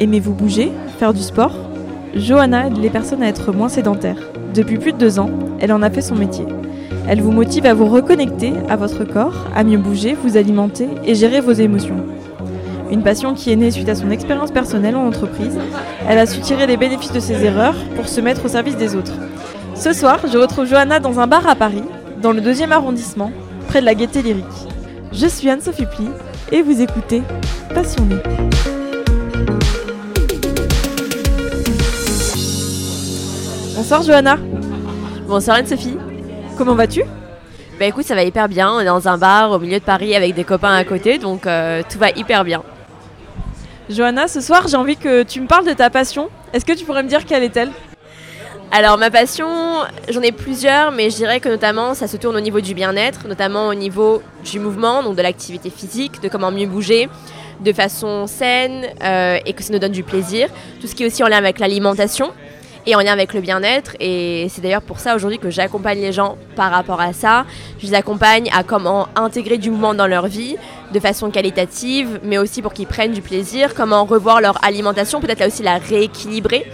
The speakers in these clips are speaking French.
Aimez-vous bouger, faire du sport? Johanna aide les personnes à être moins sédentaires. Depuis plus de deux ans, elle en a fait son métier. Elle vous motive à vous reconnecter à votre corps, à mieux bouger, vous alimenter et gérer vos émotions. Une passion qui est née suite à son expérience personnelle en entreprise. Elle a su tirer les bénéfices de ses erreurs pour se mettre au service des autres. Ce soir, je retrouve Johanna dans un bar à Paris, dans le deuxième arrondissement, près de la Gaîté Lyrique. Je suis Anne-Sophie Pli et vous écoutez Passionnée. Bonsoir Johanna. Bonsoir Anne-Sophie. Comment vas-tu? Bah écoute, ça va hyper bien. On est dans un bar au milieu de Paris avec des copains à côté, donc euh, tout va hyper bien. Johanna, ce soir, j'ai envie que tu me parles de ta passion. Est-ce que tu pourrais me dire quelle est-elle? Alors ma passion, j'en ai plusieurs, mais je dirais que notamment ça se tourne au niveau du bien-être, notamment au niveau du mouvement, donc de l'activité physique, de comment mieux bouger de façon saine euh, et que ça nous donne du plaisir. Tout ce qui est aussi en lien avec l'alimentation et en lien avec le bien-être. Et c'est d'ailleurs pour ça aujourd'hui que j'accompagne les gens par rapport à ça. Je les accompagne à comment intégrer du mouvement dans leur vie de façon qualitative, mais aussi pour qu'ils prennent du plaisir, comment revoir leur alimentation, peut-être là aussi la rééquilibrer,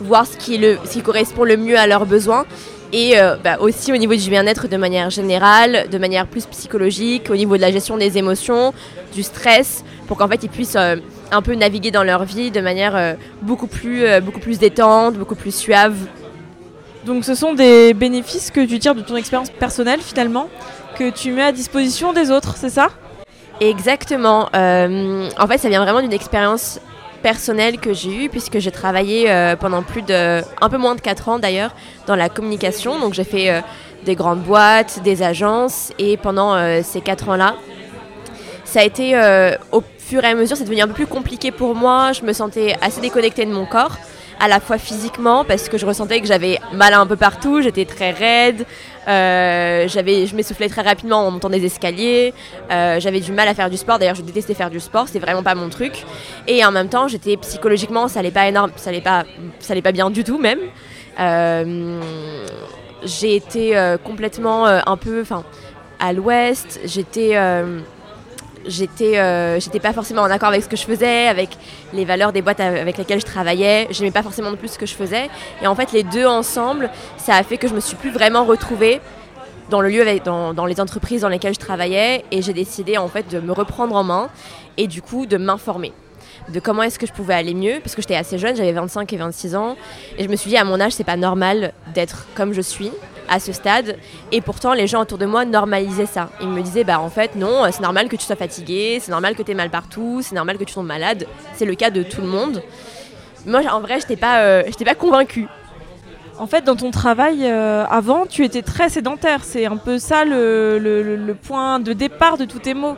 voir ce qui, correspond le mieux à leurs besoins. Et euh, bah, aussi au niveau du bien-être de manière générale, de manière plus psychologique, au niveau de la gestion des émotions, du stress, pour qu'en fait ils puissent euh, un peu naviguer dans leur vie de manière euh, beaucoup, plus, beaucoup plus détente, beaucoup plus suave. Donc ce sont des bénéfices que tu tires de ton expérience personnelle finalement, que tu mets à disposition des autres, c'est ça? Exactement. en fait, ça vient vraiment d'une expérience personnelle que j'ai eue puisque j'ai travaillé pendant plus de un peu moins de 4 ans d'ailleurs dans la communication donc j'ai fait des grandes boîtes des agences et pendant ces 4 ans là ça a été au fur et à mesure, c'est devenu un peu plus compliqué pour moi. Je me sentais assez déconnectée de mon corps, à la fois physiquement, parce que je ressentais que j'avais mal un peu partout, j'étais très raide, euh, j'avais, je m'essoufflais très rapidement en montant des escaliers, euh, j'avais du mal à faire du sport. D'ailleurs, je détestais faire du sport, c'était vraiment pas mon truc. Et en même temps, j'étais psychologiquement, ça allait pas énorme, ça allait pas, ça allait pas bien du tout même. Euh, j'ai été complètement un peu, enfin, à l'ouest. J'étais j'étais euh, j'étais pas forcément en accord avec ce que je faisais, avec les valeurs des boîtes avec lesquelles je travaillais. J'aimais pas forcément non plus ce que je faisais. Et en fait, les deux ensemble, ça a fait que je me suis plus vraiment retrouvée dans le lieu, dans, dans les entreprises dans lesquelles je travaillais. Et j'ai décidé en fait de me reprendre en main et du coup de m'informer de comment est-ce que je pouvais aller mieux parce que j'étais assez jeune, j'avais 25 et 26 ans et je me suis dit à mon âge c'est pas normal d'être comme je suis à ce stade. Et pourtant, les gens autour de moi normalisaient ça. Ils me disaient, bah en fait, non, c'est normal que tu sois fatigué, c'est normal que tu aies mal partout, c'est normal que tu tombes malade. C'est le cas de tout le monde. Moi, en vrai, je n'étais pas, euh, pas convaincue. En fait, dans ton travail euh, avant, tu étais très sédentaire. C'est un peu ça le, le, point de départ de tous tes mots.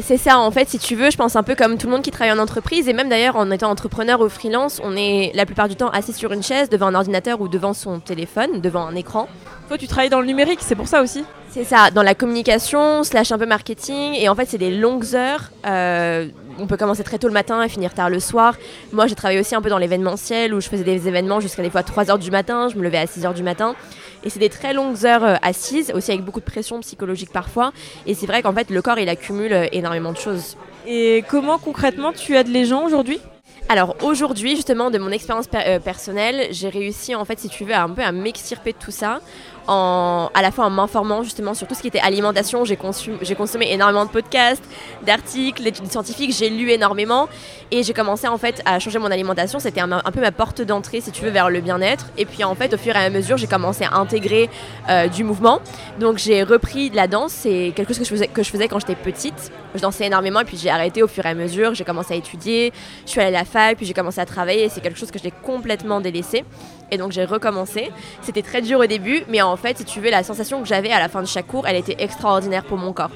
C'est ça, en fait, si tu veux, je pense un peu comme tout le monde qui travaille en entreprise, et même d'ailleurs en étant entrepreneur ou freelance, on est la plupart du temps assis sur une chaise, devant un ordinateur ou devant son téléphone, devant un écran. Toi, tu travailles dans le numérique, c'est pour ça aussi? C'est ça, dans la communication, slash un peu marketing. Et en fait, c'est des longues heures. Euh, on peut commencer très tôt le matin et finir tard le soir. Moi, j'ai travaillé aussi un peu dans l'événementiel où je faisais des événements jusqu'à des fois 3 heures du matin. Je me levais à 6 heures du matin. Et c'est des très longues heures euh, assises, aussi avec beaucoup de pression psychologique parfois. Et c'est vrai qu'en fait, le corps, il accumule euh, énormément de choses. Et comment concrètement tu aides les gens aujourd'hui? Alors aujourd'hui, justement, de mon expérience personnelle, j'ai réussi, en fait, si tu veux, un peu à m'extirper de tout ça à la fois en m'informant justement sur tout ce qui était alimentation. J'ai consommé énormément de podcasts, d'articles, d'études scientifiques, j'ai lu énormément et j'ai commencé en fait à changer mon alimentation. C'était un, peu ma porte d'entrée, si tu veux, vers le bien-être. Et puis en fait, au fur et à mesure, j'ai commencé à intégrer euh, du mouvement. Donc j'ai repris la danse, c'est quelque chose que je faisais, que je faisais quand j'étais petite. Je dansais énormément et puis j'ai arrêté au fur et à mesure. J'ai commencé à étudier, je suis allée à la fac, puis j'ai commencé à travailler c'est quelque chose que j'ai complètement délaissé. Et donc j'ai recommencé. C'était très dur au début, mais en fait, si tu veux, la sensation que j'avais à la fin de chaque cours, elle était extraordinaire pour mon corps.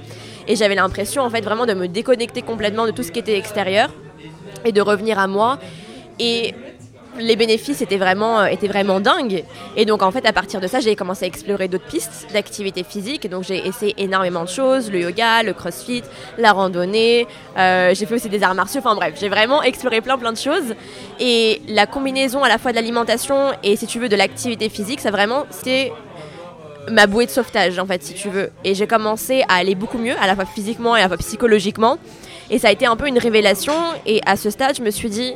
Et j'avais l'impression en fait vraiment de me déconnecter complètement de tout ce qui était extérieur et de revenir à moi. Et les bénéfices étaient vraiment, euh, étaient vraiment dingues. Et donc, en fait, à partir de ça, j'ai commencé à explorer d'autres pistes d'activité physique. Donc, j'ai essayé énormément de choses le yoga, le crossfit, la randonnée. Euh, j'ai fait aussi des arts martiaux. Enfin, bref, j'ai vraiment exploré plein, plein de choses. Et la combinaison à la fois de l'alimentation et, si tu veux, de l'activité physique, ça vraiment, c'était ma bouée de sauvetage, en fait, si tu veux. Et j'ai commencé à aller beaucoup mieux, à la fois physiquement et à la fois psychologiquement. Et ça a été un peu une révélation. Et à ce stade, je me suis dit,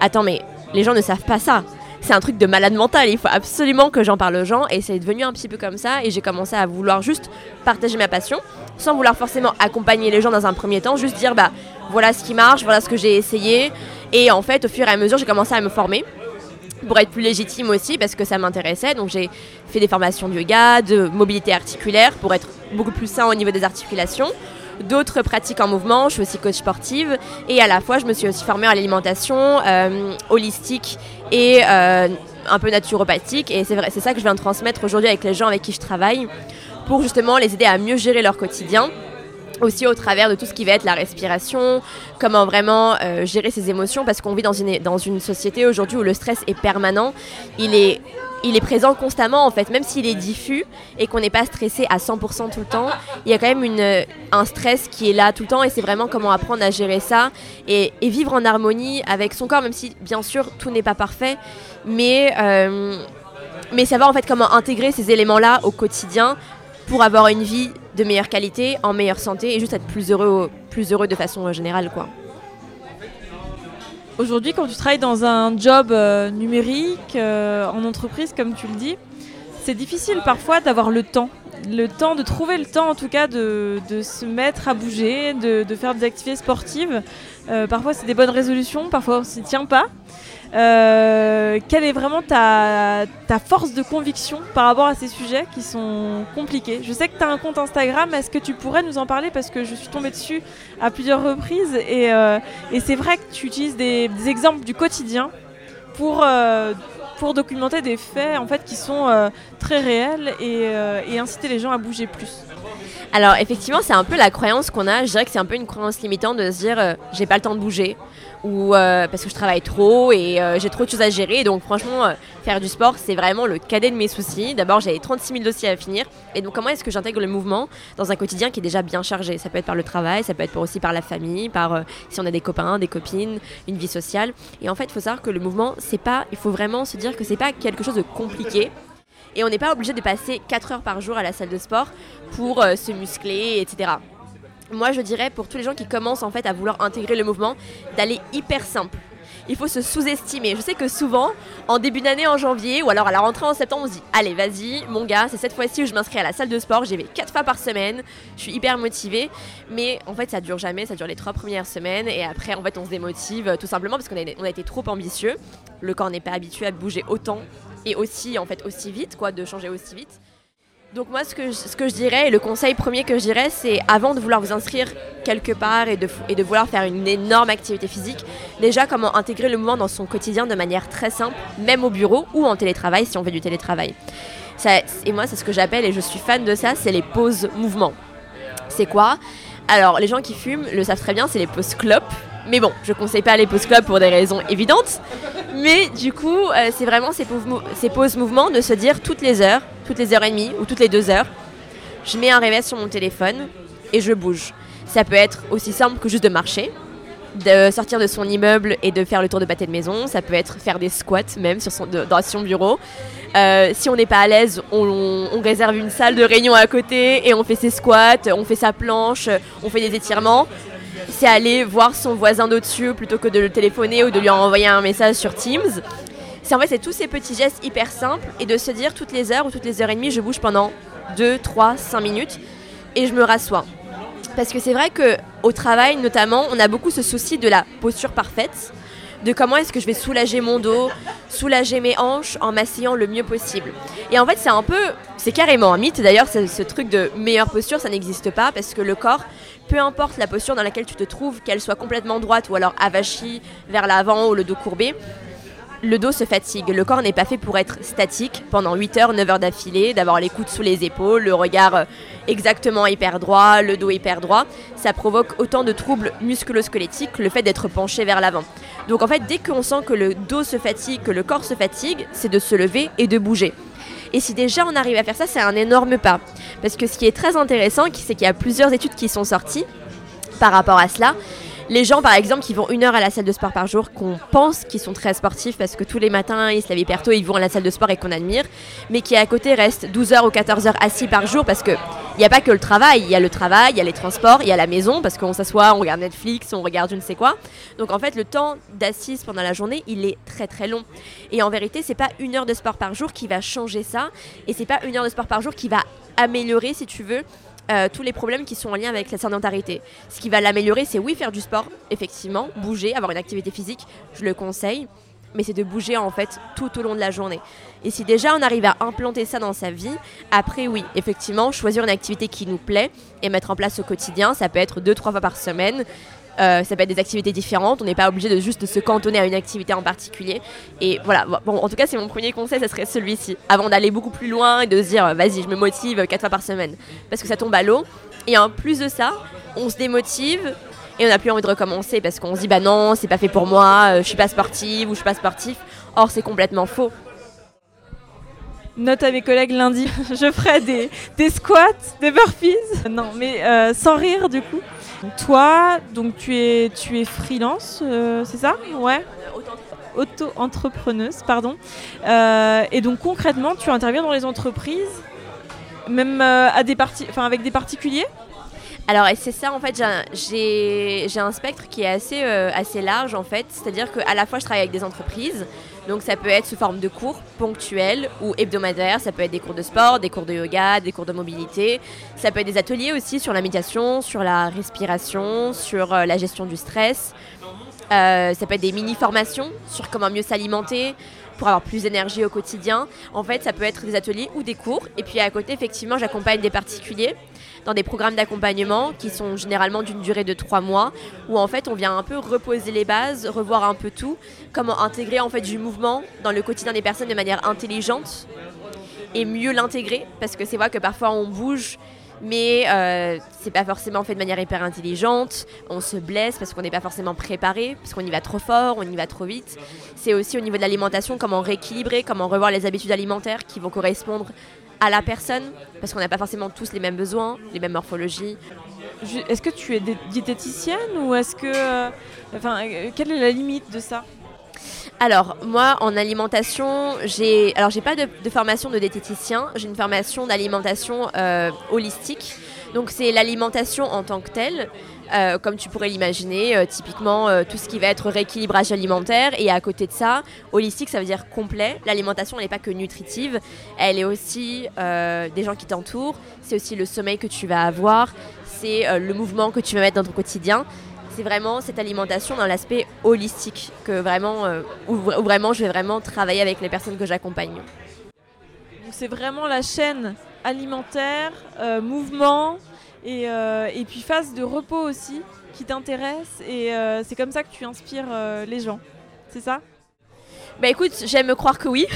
attends, mais les gens ne savent pas ça. C'est un truc de malade mental, il faut absolument que j'en parle aux gens et c'est devenu un petit peu comme ça et j'ai commencé à vouloir juste partager ma passion sans vouloir forcément accompagner les gens dans un premier temps, juste dire bah voilà ce qui marche, voilà ce que j'ai essayé et en fait au fur et à mesure j'ai commencé à me former pour être plus légitime aussi parce que ça m'intéressait. Donc j'ai fait des formations de yoga, de mobilité articulaire pour être beaucoup plus sain au niveau des articulations. D'autres pratiques en mouvement, je suis aussi coach sportive et à la fois je me suis aussi formée à l'alimentation euh, holistique et euh, un peu naturopathique. Et c'est vrai, c'est ça que je viens de transmettre aujourd'hui avec les gens avec qui je travaille pour justement les aider à mieux gérer leur quotidien aussi au travers de tout ce qui va être la respiration, comment vraiment euh, gérer ses émotions, parce qu'on vit dans une, dans une société aujourd'hui où le stress est permanent, il est, il est présent constamment en fait, même s'il est diffus et qu'on n'est pas stressé à 100% tout le temps, il y a quand même une, un stress qui est là tout le temps et c'est vraiment comment apprendre à gérer ça et, vivre en harmonie avec son corps, même si bien sûr tout n'est pas parfait, mais... Euh, mais savoir en fait comment intégrer ces éléments-là au quotidien pour avoir une vie de meilleure qualité, en meilleure santé et juste être plus heureux, plus heureux de façon générale. quoi. Aujourd'hui, quand tu travailles dans un job euh, numérique, euh, en entreprise, comme tu le dis, c'est difficile parfois d'avoir le temps. Le temps, de trouver le temps en tout cas de, se mettre à bouger, de, faire des activités sportives. Euh, parfois c'est des bonnes résolutions, parfois on s'y tient pas. Euh, quelle est vraiment ta, force de conviction par rapport à ces sujets qui sont compliqués? Je sais que tu as un compte Instagram, est-ce que tu pourrais nous en parler? Parce que je suis tombée dessus à plusieurs reprises et, euh, c'est vrai que tu utilises des, exemples du quotidien pour, pour documenter des faits en fait, qui sont très réels et inciter les gens à bouger plus. Alors effectivement, c'est un peu la croyance qu'on a. Je dirais que c'est un peu une croyance limitante de se dire j'ai pas le temps de bouger ou euh, parce que je travaille trop et euh, j'ai trop de choses à gérer. Donc franchement, euh, faire du sport, c'est vraiment le cadet de mes soucis. D'abord, j'avais 36 000 dossiers à finir. Et donc comment est-ce que j'intègre le mouvement dans un quotidien qui est déjà bien chargé? Ça peut être par le travail, ça peut être aussi par la famille, par si on a des copains, des copines, une vie sociale. Et en fait, il faut savoir que le mouvement, c'est pas, il faut vraiment se dire que c'est pas quelque chose de compliqué. Et on n'est pas obligé de passer 4 heures par jour à la salle de sport pour se muscler, etc moi je dirais pour tous les gens qui commencent en fait à vouloir intégrer le mouvement, d'aller hyper simple. Il faut se sous-estimer. Je sais que souvent, en début d'année, en janvier, ou alors à la rentrée en septembre, on se dit Allez, vas-y, mon gars, c'est cette fois-ci où je m'inscris à la salle de sport. J'y vais 4 fois par semaine. Je suis hyper motivée. Mais en fait, ça dure jamais. Ça dure les 3 premières semaines. Et après, en fait, on se démotive euh, tout simplement parce qu'on a, a été trop ambitieux. Le corps n'est pas habitué à bouger autant et aussi, en fait, aussi vite, quoi, de changer aussi vite. Donc moi, ce que, je, ce que je dirais, et le conseil premier que je dirais, c'est avant de vouloir vous inscrire quelque part et de, vouloir faire une énorme activité physique, déjà comment intégrer le mouvement dans son quotidien de manière très simple, même au bureau ou en télétravail si on fait du télétravail. Et moi, c'est ce que j'appelle, et je suis fan de ça, c'est les pauses mouvement. C'est quoi? Alors, les gens qui fument le savent très bien, c'est les pauses clopes. Mais bon, je conseille pas les pauses clopes pour des raisons évidentes. Mais du coup, euh, c'est vraiment ces pauses, mouvements de se dire toutes les heures, toutes les heures et demie ou toutes les deux heures, je mets un réveil sur mon téléphone et je bouge. Ça peut être aussi simple que juste de marcher, de sortir de son immeuble et de faire le tour de pâté de maison. Ça peut être faire des squats même sur son, dans son bureau. Euh, si on n'est pas à l'aise, on, réserve une salle de réunion à côté et on fait ses squats, on fait sa planche, on fait des étirements c'est aller voir son voisin d'au-dessus plutôt que de le téléphoner ou de lui envoyer un message sur Teams. C'est en fait c'est tous ces petits gestes hyper simples et de se dire toutes les heures ou toutes les heures et demie je bouge pendant 2, 3, 5 minutes et je me rassois. Parce que c'est vrai que au travail notamment, on a beaucoup ce souci de la posture parfaite, de comment est-ce que je vais soulager mon dos, soulager mes hanches en m'asseyant le mieux possible. Et en fait, c'est un peu, c'est carrément un mythe. D'ailleurs, ce truc de meilleure posture, ça n'existe pas parce que le corps peu importe la posture dans laquelle tu te trouves, qu'elle soit complètement droite ou alors avachie vers l'avant ou le dos courbé, le dos se fatigue. Le corps n'est pas fait pour être statique pendant 8 heures, 9 heures d'affilée, d'avoir les coudes sous les épaules, le regard euh, exactement hyper droit, le dos hyper droit. Ça provoque autant de troubles musculo-squelettiques, le fait d'être penché vers l'avant. Donc en fait, dès qu'on sent que le dos se fatigue, que le corps se fatigue, c'est de se lever et de bouger. Et si déjà on arrive à faire ça, c'est un énorme pas. Parce que ce qui est très intéressant, c'est qu'il y a plusieurs études qui sont sorties par rapport à cela. Les gens, par exemple, qui vont une heure à la salle de sport par jour, qu'on pense qu'ils sont très sportifs parce que tous les matins, ils se lèvent hyper tôt, ils vont à la salle de sport et qu'on admire, mais qui à côté restent 12 heures ou 14 heures assis par jour parce que il n'y a pas que le travail, il y a le travail, il y a les transports, il y a la maison parce qu'on s'assoit, on regarde Netflix, on regarde je ne sais quoi. Donc en fait, le temps d'assise pendant la journée, il est très très long. Et en vérité, c'est pas une heure de sport par jour qui va changer ça, et c'est pas une heure de sport par jour qui va améliorer, si tu veux, euh, tous les problèmes qui sont en lien avec la sédentarité. Ce qui va l'améliorer, c'est oui, faire du sport, effectivement, bouger, avoir une activité physique, je le conseille, mais c'est de bouger en fait tout au long de la journée. Et si déjà on arrive à implanter ça dans sa vie, après oui, effectivement, choisir une activité qui nous plaît et mettre en place au quotidien, ça peut être deux, trois fois par semaine, euh, ça peut être des activités différentes. On n'est pas obligé de juste se cantonner à une activité en particulier. Et voilà, bon, en tout cas, c'est mon premier conseil, ça serait celui-ci. Avant d'aller beaucoup plus loin et de se dire, vas-y, je me motive quatre fois par semaine. Parce que ça tombe à l'eau. Et en plus de ça, on se démotive et on n'a plus envie de recommencer parce qu'on se dit, bah non, c'est pas fait pour moi, euh, je suis pas sportive ou je suis pas sportif. Or, c'est complètement faux. Note à mes collègues lundi, je ferai des, des squats, des burpees. Non, mais euh, sans rire du coup. Toi, donc tu es, tu es freelance, euh, c'est ça Ouais. Auto-entrepreneuse, pardon. Euh, et donc concrètement, tu interviens dans les entreprises, même euh, à des avec des particuliers? Alors, c'est ça, en fait, j'ai un spectre qui est assez, assez large, en fait. C'est-à-dire qu'à la fois, je travaille avec des entreprises, donc ça peut être sous forme de cours ponctuels ou hebdomadaires, ça peut être des cours de sport, des cours de yoga, des cours de mobilité, ça peut être des ateliers aussi sur la méditation, sur la respiration, sur euh, la gestion du stress. Euh, ça peut être des mini-formations sur comment mieux s'alimenter pour avoir plus d'énergie au quotidien. En fait, ça peut être des ateliers ou des cours. Et puis à côté, effectivement, j'accompagne des particuliers dans des programmes d'accompagnement qui sont généralement d'une durée de trois mois, où en fait on vient un peu reposer les bases, revoir un peu tout, comment intégrer en fait du mouvement dans le quotidien des personnes de manière intelligente et mieux l'intégrer, parce que c'est vrai que parfois on bouge mais euh, c'est pas forcément fait de manière hyper intelligente. On se blesse parce qu'on n'est pas forcément préparé, parce qu'on y va trop fort, on y va trop vite. C'est aussi au niveau de l'alimentation, comment rééquilibrer, comment revoir les habitudes alimentaires qui vont correspondre à la personne, parce qu'on n'a pas forcément tous les mêmes besoins, les mêmes morphologies. Est-ce que tu es diététicienne ou est-ce que... Euh, enfin, euh, quelle est la limite de ça? Alors moi en alimentation j'ai pas de, formation de diététicien j'ai une formation d'alimentation euh, holistique donc c'est l'alimentation en tant que telle euh, comme tu pourrais l'imaginer, euh, typiquement tout ce qui va être rééquilibrage alimentaire. Et à côté de ça, holistique, ça veut dire complet. L'alimentation, n'est pas que nutritive, elle est aussi des gens qui t'entourent, c'est aussi le sommeil que tu vas avoir, c'est le mouvement que tu vas mettre dans ton quotidien. C'est vraiment cette alimentation dans l'aspect holistique que vraiment, où, vraiment je vais vraiment travailler avec les personnes que j'accompagne. c'est vraiment la chaîne alimentaire, mouvement, euh, et, puis phase de repos aussi qui t'intéresse et euh, c'est comme ça que tu inspires euh, les gens. C'est ça? Bah écoute, j'aime croire que oui.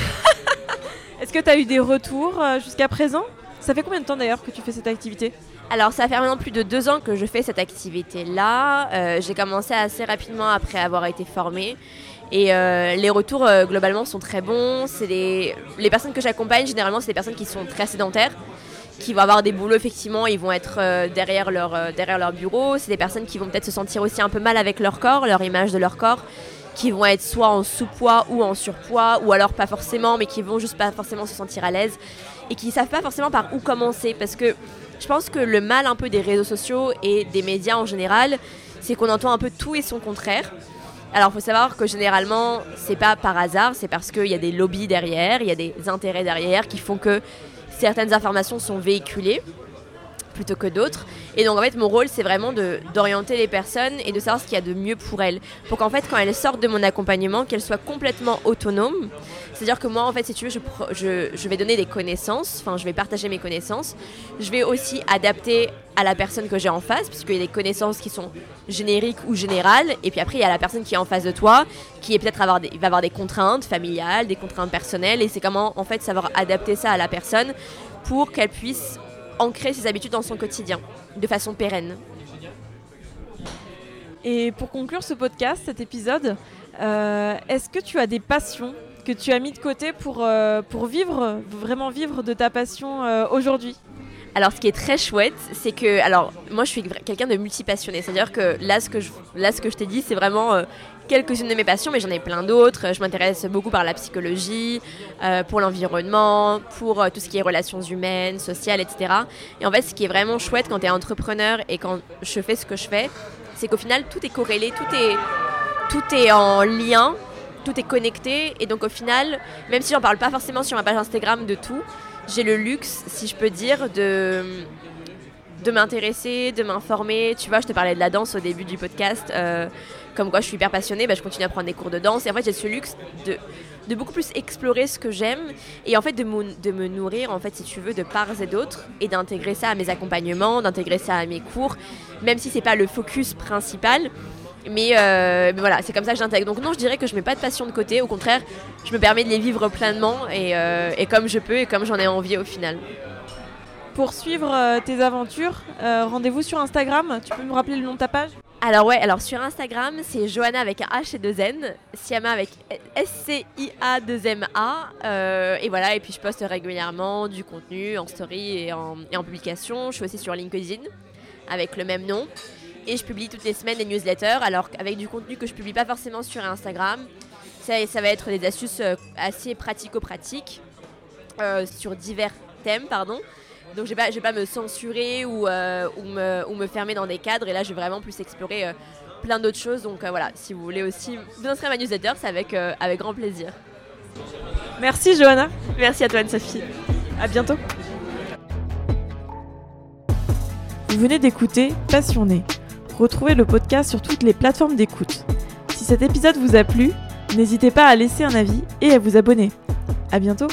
Est-ce que tu as eu des retours jusqu'à présent? Ça fait combien de temps d'ailleurs que tu fais cette activité? Alors ça fait maintenant plus de deux ans que je fais cette activité-là. j'ai commencé assez rapidement après avoir été formée. Et les retours globalement sont très bons. C'est les personnes que j'accompagne, généralement, c'est des personnes qui sont très sédentaires qui vont avoir des boulots effectivement, ils vont être euh, derrière, leur, euh, derrière leur bureau. C'est des personnes qui vont peut-être se sentir aussi un peu mal avec leur corps, leur image de leur corps, qui vont être soit en sous-poids ou en surpoids, ou alors pas forcément, mais qui vont juste pas forcément se sentir à l'aise et qui savent pas forcément par où commencer. Parce que je pense que le mal un peu des réseaux sociaux et des médias en général, c'est qu'on entend un peu tout et son contraire. Alors, il faut savoir que généralement, c'est pas par hasard, c'est parce qu'il y a des lobbies derrière, il y a des intérêts derrière qui font que certaines informations sont véhiculées plutôt que d'autres. Et donc en fait mon rôle c'est vraiment d'orienter les personnes et de savoir ce qu'il y a de mieux pour elles. Pour qu'en fait quand elles sortent de mon accompagnement, qu'elles soient complètement autonomes. C'est-à-dire que moi en fait si tu veux je, je, vais donner des connaissances, enfin je vais partager mes connaissances. Je vais aussi adapter à la personne que j'ai en face, puisqu'il y a des connaissances qui sont génériques ou générales. Et puis après il y a la personne qui est en face de toi, qui est peut-être va avoir des contraintes familiales, des contraintes personnelles. Et c'est comment en fait savoir adapter ça à la personne pour qu'elle puisse ancrer ses habitudes dans son quotidien de façon pérenne. Et pour conclure ce podcast, cet épisode, euh, est-ce que tu as des passions que tu as mis de côté pour, euh, pour vivre, vraiment vivre de ta passion euh, aujourd'hui? Alors, ce qui est très chouette, c'est que, alors, moi, je suis quelqu'un de multipassionné. C'est-à-dire que là, ce que je, là, ce que je t'ai dit, c'est vraiment euh, quelques-unes de mes passions, mais j'en ai plein d'autres. Je m'intéresse beaucoup par la psychologie, euh, pour l'environnement, pour euh, tout ce qui est relations humaines, sociales, etc. Et en fait, ce qui est vraiment chouette quand tu es entrepreneur et quand je fais ce que je fais, c'est qu'au final, tout est corrélé, tout est, tout est en lien, tout est connecté. Et donc, au final, même si j'en parle pas forcément sur ma page Instagram de tout, j'ai le luxe, si je peux dire, de, de m'intéresser, de m'informer. Tu vois, je te parlais de la danse au début du podcast. Euh, comme quoi je suis hyper passionnée, bah, je continue à prendre des cours de danse. Et en fait, j'ai ce luxe de, de beaucoup plus explorer ce que j'aime et en fait de, de, me nourrir, en fait, si tu veux, de parts et d'autres et d'intégrer ça à mes accompagnements, d'intégrer ça à mes cours, même si c'est pas le focus principal. Mais, euh, mais, voilà, c'est comme ça que j'intègre. Donc non, je dirais que je mets pas de passion de côté. Au contraire, je me permets de les vivre pleinement et, euh, et comme je peux et comme j'en ai envie au final. Pour suivre euh, tes aventures, rendez-vous sur Instagram. Tu peux me rappeler le nom de ta page? Alors ouais, alors sur Instagram, c'est Johanna avec un H et deux N, Siama avec S-C-I-A 2 M-A. et voilà, et puis je poste régulièrement du contenu en story et en, et en publication. Je suis aussi sur LinkedIn avec le même nom. Et je publie toutes les semaines des newsletters, alors avec du contenu que je publie pas forcément sur Instagram. Ça, ça va être des astuces euh, assez pratico-pratiques euh, sur divers thèmes, pardon. Donc je vais, vais pas me censurer ou, euh, ou, me, ou, me, fermer dans des cadres. Et là, je vais vraiment plus explorer plein d'autres choses. Donc voilà, si vous voulez aussi vous inscrire à ma newsletter, c'est avec, avec grand plaisir. Merci Johanna. Merci à toi Anne-Sophie. À bientôt. Vous venez d'écouter Passionné Retrouvez le podcast sur toutes les plateformes d'écoute. Si cet épisode vous a plu, n'hésitez pas à laisser un avis et à vous abonner. À bientôt!